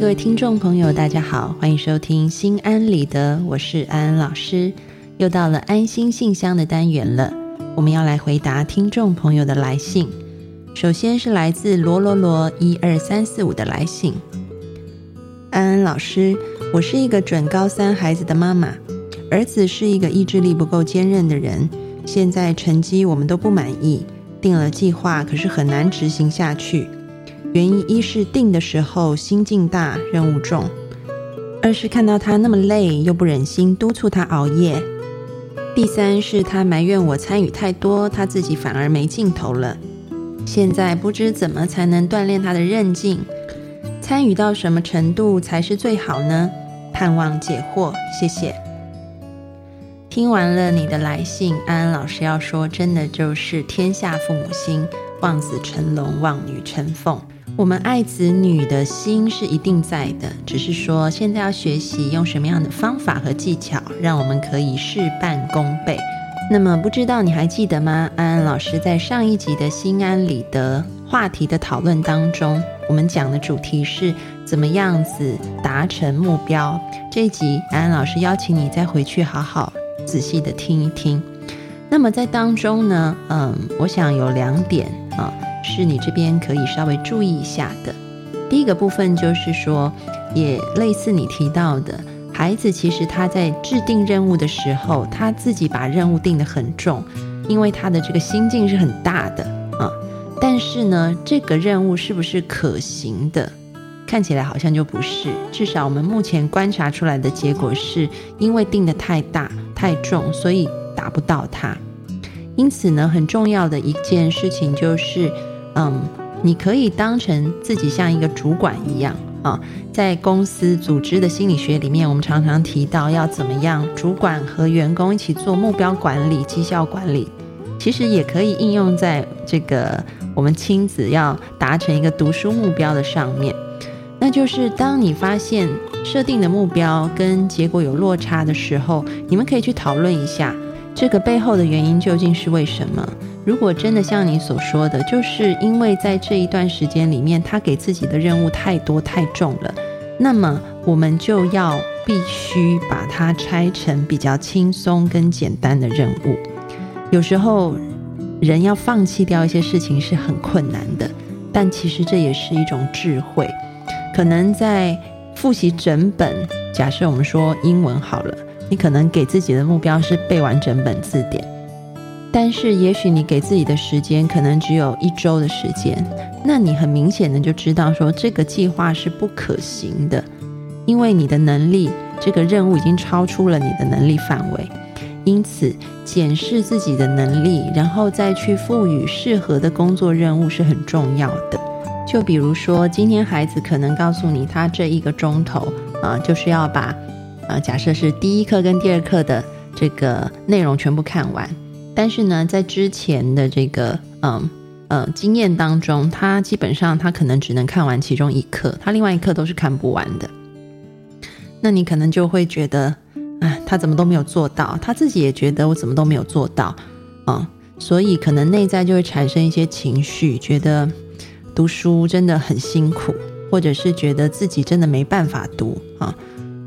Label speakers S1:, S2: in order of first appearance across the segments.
S1: 各位听众朋友，大家好，欢迎收听《心安理得》，我是安安老师。又到了安心信箱的单元了，我们要来回答听众朋友的来信。首先是来自罗罗罗一二三四五的来信。安安老师，我是一个准高三孩子的妈妈，儿子是一个意志力不够坚韧的人，现在成绩我们都不满意，定了计划，可是很难执行下去。原因一是定的时候心境大，任务重；二是看到他那么累，又不忍心督促他熬夜；第三是他埋怨我参与太多，他自己反而没劲头了。现在不知怎么才能锻炼他的韧劲，参与到什么程度才是最好呢？盼望解惑，谢谢。听完了你的来信，安安老师要说，真的就是天下父母心，望子成龙，望女成凤。我们爱子女的心是一定在的，只是说现在要学习用什么样的方法和技巧，让我们可以事半功倍。那么不知道你还记得吗？安安老师在上一集的心安理得话题的讨论当中，我们讲的主题是怎么样子达成目标。这一集安安老师邀请你再回去好好仔细的听一听。那么在当中呢，嗯，我想有两点啊。是你这边可以稍微注意一下的。第一个部分就是说，也类似你提到的，孩子其实他在制定任务的时候，他自己把任务定得很重，因为他的这个心境是很大的啊。但是呢，这个任务是不是可行的？看起来好像就不是。至少我们目前观察出来的结果是，因为定得太大太重，所以达不到它。因此呢，很重要的一件事情就是。嗯，你可以当成自己像一个主管一样啊，在公司组织的心理学里面，我们常常提到要怎么样，主管和员工一起做目标管理、绩效管理，其实也可以应用在这个我们亲子要达成一个读书目标的上面。那就是当你发现设定的目标跟结果有落差的时候，你们可以去讨论一下，这个背后的原因究竟是为什么。如果真的像你所说的，就是因为在这一段时间里面，他给自己的任务太多太重了，那么我们就要必须把它拆成比较轻松跟简单的任务。有时候人要放弃掉一些事情是很困难的，但其实这也是一种智慧。可能在复习整本，假设我们说英文好了，你可能给自己的目标是背完整本字典。但是，也许你给自己的时间可能只有一周的时间，那你很明显的就知道说这个计划是不可行的，因为你的能力，这个任务已经超出了你的能力范围。因此，检视自己的能力，然后再去赋予适合的工作任务是很重要的。就比如说，今天孩子可能告诉你，他这一个钟头啊，就是要把，呃，假设是第一课跟第二课的这个内容全部看完。但是呢，在之前的这个嗯呃经验当中，他基本上他可能只能看完其中一课，他另外一课都是看不完的。那你可能就会觉得，哎，他怎么都没有做到？他自己也觉得我怎么都没有做到啊，所以可能内在就会产生一些情绪，觉得读书真的很辛苦，或者是觉得自己真的没办法读啊，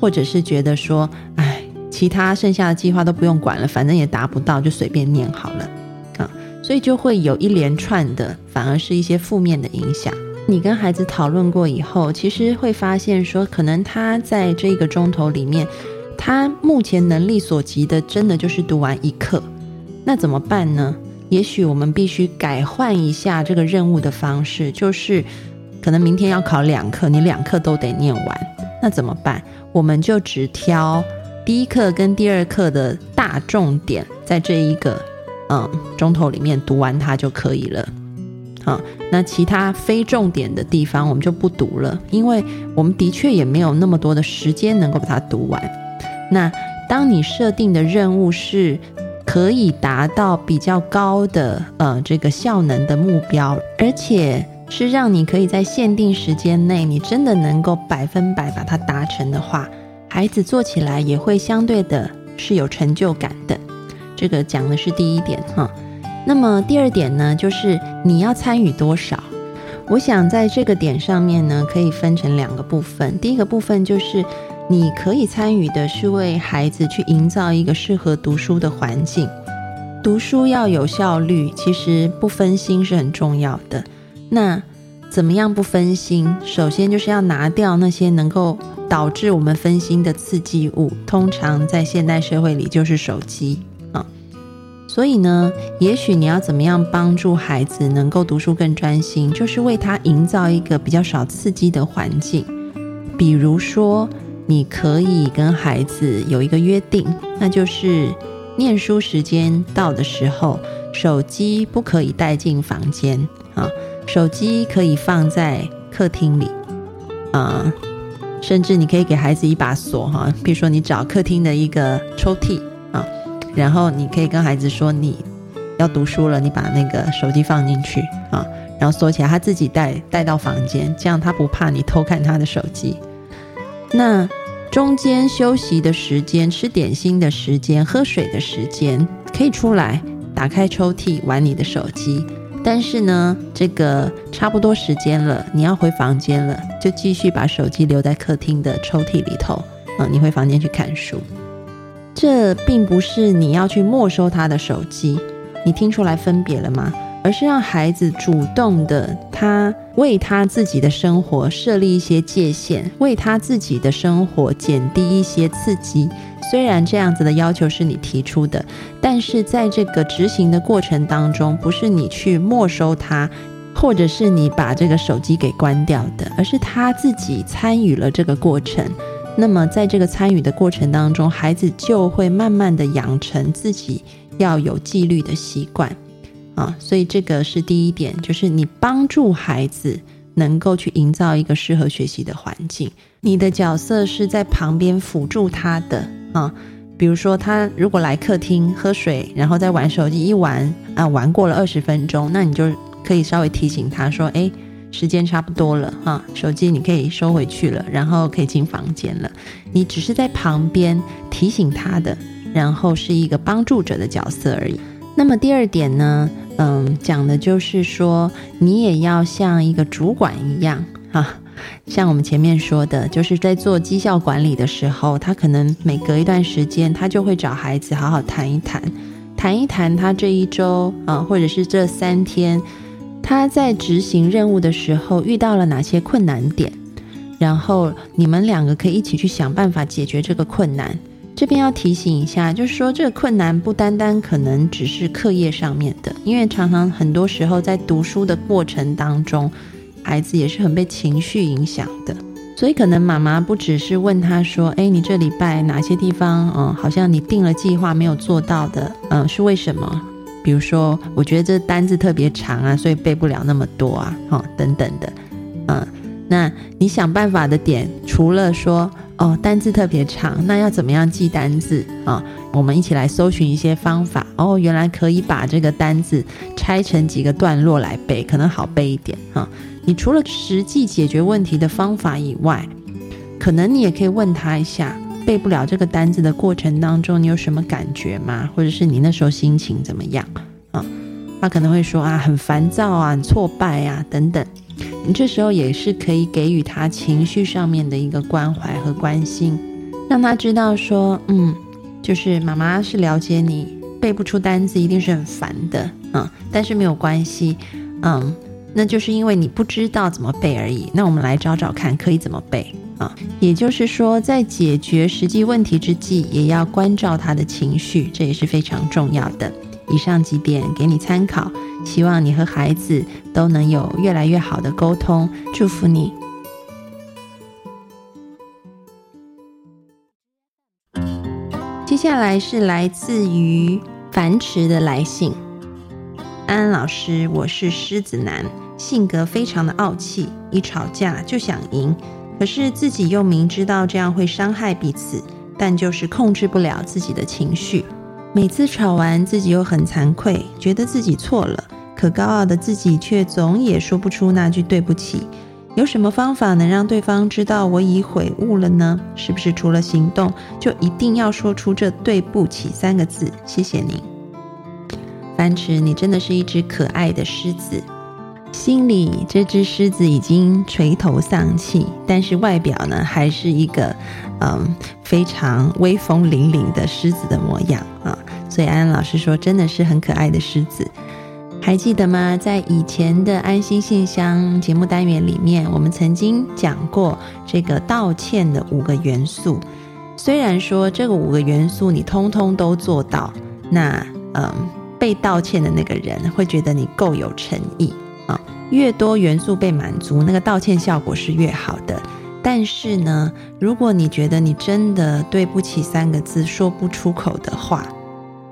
S1: 或者是觉得说，哎。其他剩下的计划都不用管了，反正也达不到，就随便念好了啊。所以就会有一连串的，反而是一些负面的影响。你跟孩子讨论过以后，其实会发现说，可能他在这一个钟头里面，他目前能力所及的，真的就是读完一课。那怎么办呢？也许我们必须改换一下这个任务的方式，就是可能明天要考两课，你两课都得念完。那怎么办？我们就只挑。第一课跟第二课的大重点，在这一个嗯钟头里面读完它就可以了。好，那其他非重点的地方我们就不读了，因为我们的确也没有那么多的时间能够把它读完。那当你设定的任务是可以达到比较高的呃这个效能的目标，而且是让你可以在限定时间内，你真的能够百分百把它达成的话。孩子做起来也会相对的是有成就感的，这个讲的是第一点哈。那么第二点呢，就是你要参与多少。我想在这个点上面呢，可以分成两个部分。第一个部分就是你可以参与的是为孩子去营造一个适合读书的环境。读书要有效率，其实不分心是很重要的。那怎么样不分心？首先就是要拿掉那些能够导致我们分心的刺激物，通常在现代社会里就是手机啊。所以呢，也许你要怎么样帮助孩子能够读书更专心，就是为他营造一个比较少刺激的环境。比如说，你可以跟孩子有一个约定，那就是。念书时间到的时候，手机不可以带进房间啊，手机可以放在客厅里啊，甚至你可以给孩子一把锁哈，比如说你找客厅的一个抽屉啊，然后你可以跟孩子说你要读书了，你把那个手机放进去啊，然后锁起来，他自己带带到房间，这样他不怕你偷看他的手机。那。中间休息的时间、吃点心的时间、喝水的时间，可以出来打开抽屉玩你的手机。但是呢，这个差不多时间了，你要回房间了，就继续把手机留在客厅的抽屉里头。啊，你回房间去看书。这并不是你要去没收他的手机，你听出来分别了吗？而是让孩子主动的，他为他自己的生活设立一些界限，为他自己的生活减低一些刺激。虽然这样子的要求是你提出的，但是在这个执行的过程当中，不是你去没收他，或者是你把这个手机给关掉的，而是他自己参与了这个过程。那么在这个参与的过程当中，孩子就会慢慢的养成自己要有纪律的习惯。啊，所以这个是第一点，就是你帮助孩子能够去营造一个适合学习的环境。你的角色是在旁边辅助他的啊，比如说他如果来客厅喝水，然后再玩手机，一玩啊玩过了二十分钟，那你就可以稍微提醒他说：“哎，时间差不多了哈，手机你可以收回去了，然后可以进房间了。”你只是在旁边提醒他的，然后是一个帮助者的角色而已。那么第二点呢？嗯，讲的就是说，你也要像一个主管一样 啊，像我们前面说的，就是在做绩效管理的时候，他可能每隔一段时间，他就会找孩子好好谈一谈，谈一谈他这一周啊，或者是这三天，他在执行任务的时候遇到了哪些困难点，然后你们两个可以一起去想办法解决这个困难。这边要提醒一下，就是说这个困难不单单可能只是课业上面的，因为常常很多时候在读书的过程当中，孩子也是很被情绪影响的，所以可能妈妈不只是问他说：“哎，你这礼拜哪些地方，嗯，好像你定了计划没有做到的，嗯，是为什么？比如说，我觉得这单字特别长啊，所以背不了那么多啊，哦，等等的，嗯，那你想办法的点，除了说。哦，单字特别长，那要怎么样记单字啊？我们一起来搜寻一些方法。哦，原来可以把这个单字拆成几个段落来背，可能好背一点哈。你除了实际解决问题的方法以外，可能你也可以问他一下，背不了这个单字的过程当中，你有什么感觉吗？或者是你那时候心情怎么样啊？他可能会说啊，很烦躁啊，很挫败啊，等等。你这时候也是可以给予他情绪上面的一个关怀和关心，让他知道说，嗯，就是妈妈是了解你背不出单词一定是很烦的，嗯，但是没有关系，嗯，那就是因为你不知道怎么背而已。那我们来找找看可以怎么背啊？也就是说，在解决实际问题之际，也要关照他的情绪，这也是非常重要的。以上几点给你参考。希望你和孩子都能有越来越好的沟通，祝福你。接下来是来自于樊迟的来信，安安老师，我是狮子男，性格非常的傲气，一吵架就想赢，可是自己又明知道这样会伤害彼此，但就是控制不了自己的情绪。每次吵完，自己又很惭愧，觉得自己错了，可高傲的自己却总也说不出那句对不起。有什么方法能让对方知道我已悔悟了呢？是不是除了行动，就一定要说出这对不起三个字？谢谢您，樊迟，你真的是一只可爱的狮子。心里这只狮子已经垂头丧气，但是外表呢，还是一个嗯非常威风凛凛的狮子的模样啊。所以安安老师说，真的是很可爱的狮子。还记得吗？在以前的安心信箱节目单元里面，我们曾经讲过这个道歉的五个元素。虽然说这个五个元素你通通都做到，那嗯，被道歉的那个人会觉得你够有诚意啊。越多元素被满足，那个道歉效果是越好的。但是呢，如果你觉得你真的对不起三个字说不出口的话，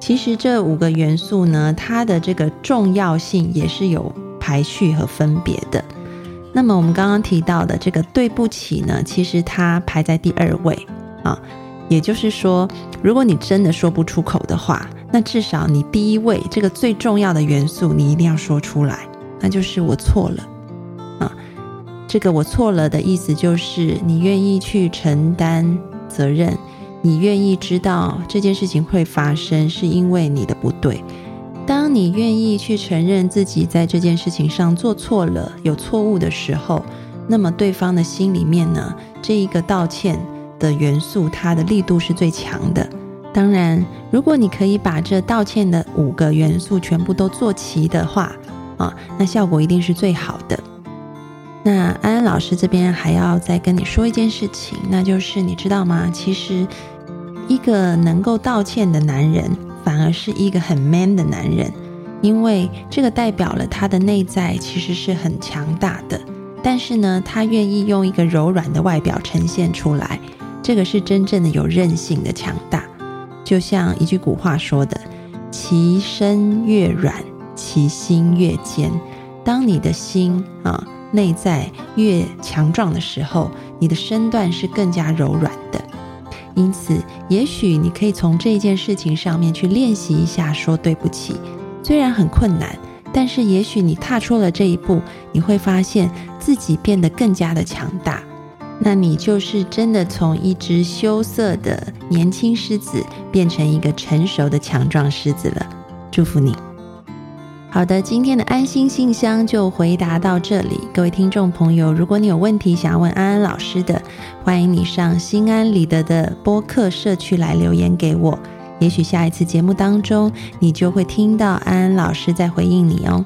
S1: 其实这五个元素呢，它的这个重要性也是有排序和分别的。那么我们刚刚提到的这个对不起呢，其实它排在第二位。啊，也就是说，如果你真的说不出口的话，那至少你第一位这个最重要的元素，你一定要说出来，那就是我错了。这个我错了的意思就是你愿意去承担责任，你愿意知道这件事情会发生是因为你的不对。当你愿意去承认自己在这件事情上做错了、有错误的时候，那么对方的心里面呢，这一个道歉。的元素，它的力度是最强的。当然，如果你可以把这道歉的五个元素全部都做齐的话，啊，那效果一定是最好的。那安安老师这边还要再跟你说一件事情，那就是你知道吗？其实，一个能够道歉的男人，反而是一个很 man 的男人，因为这个代表了他的内在其实是很强大的。但是呢，他愿意用一个柔软的外表呈现出来。这个是真正的有韧性的强大，就像一句古话说的：“其身越软，其心越坚。”当你的心啊内在越强壮的时候，你的身段是更加柔软的。因此，也许你可以从这件事情上面去练习一下说对不起。虽然很困难，但是也许你踏出了这一步，你会发现自己变得更加的强大。那你就是真的从一只羞涩的年轻狮子变成一个成熟的强壮狮子了，祝福你。好的，今天的安心信箱就回答到这里。各位听众朋友，如果你有问题想要问安安老师的，欢迎你上心安理得的播客社区来留言给我，也许下一次节目当中你就会听到安安老师在回应你哦。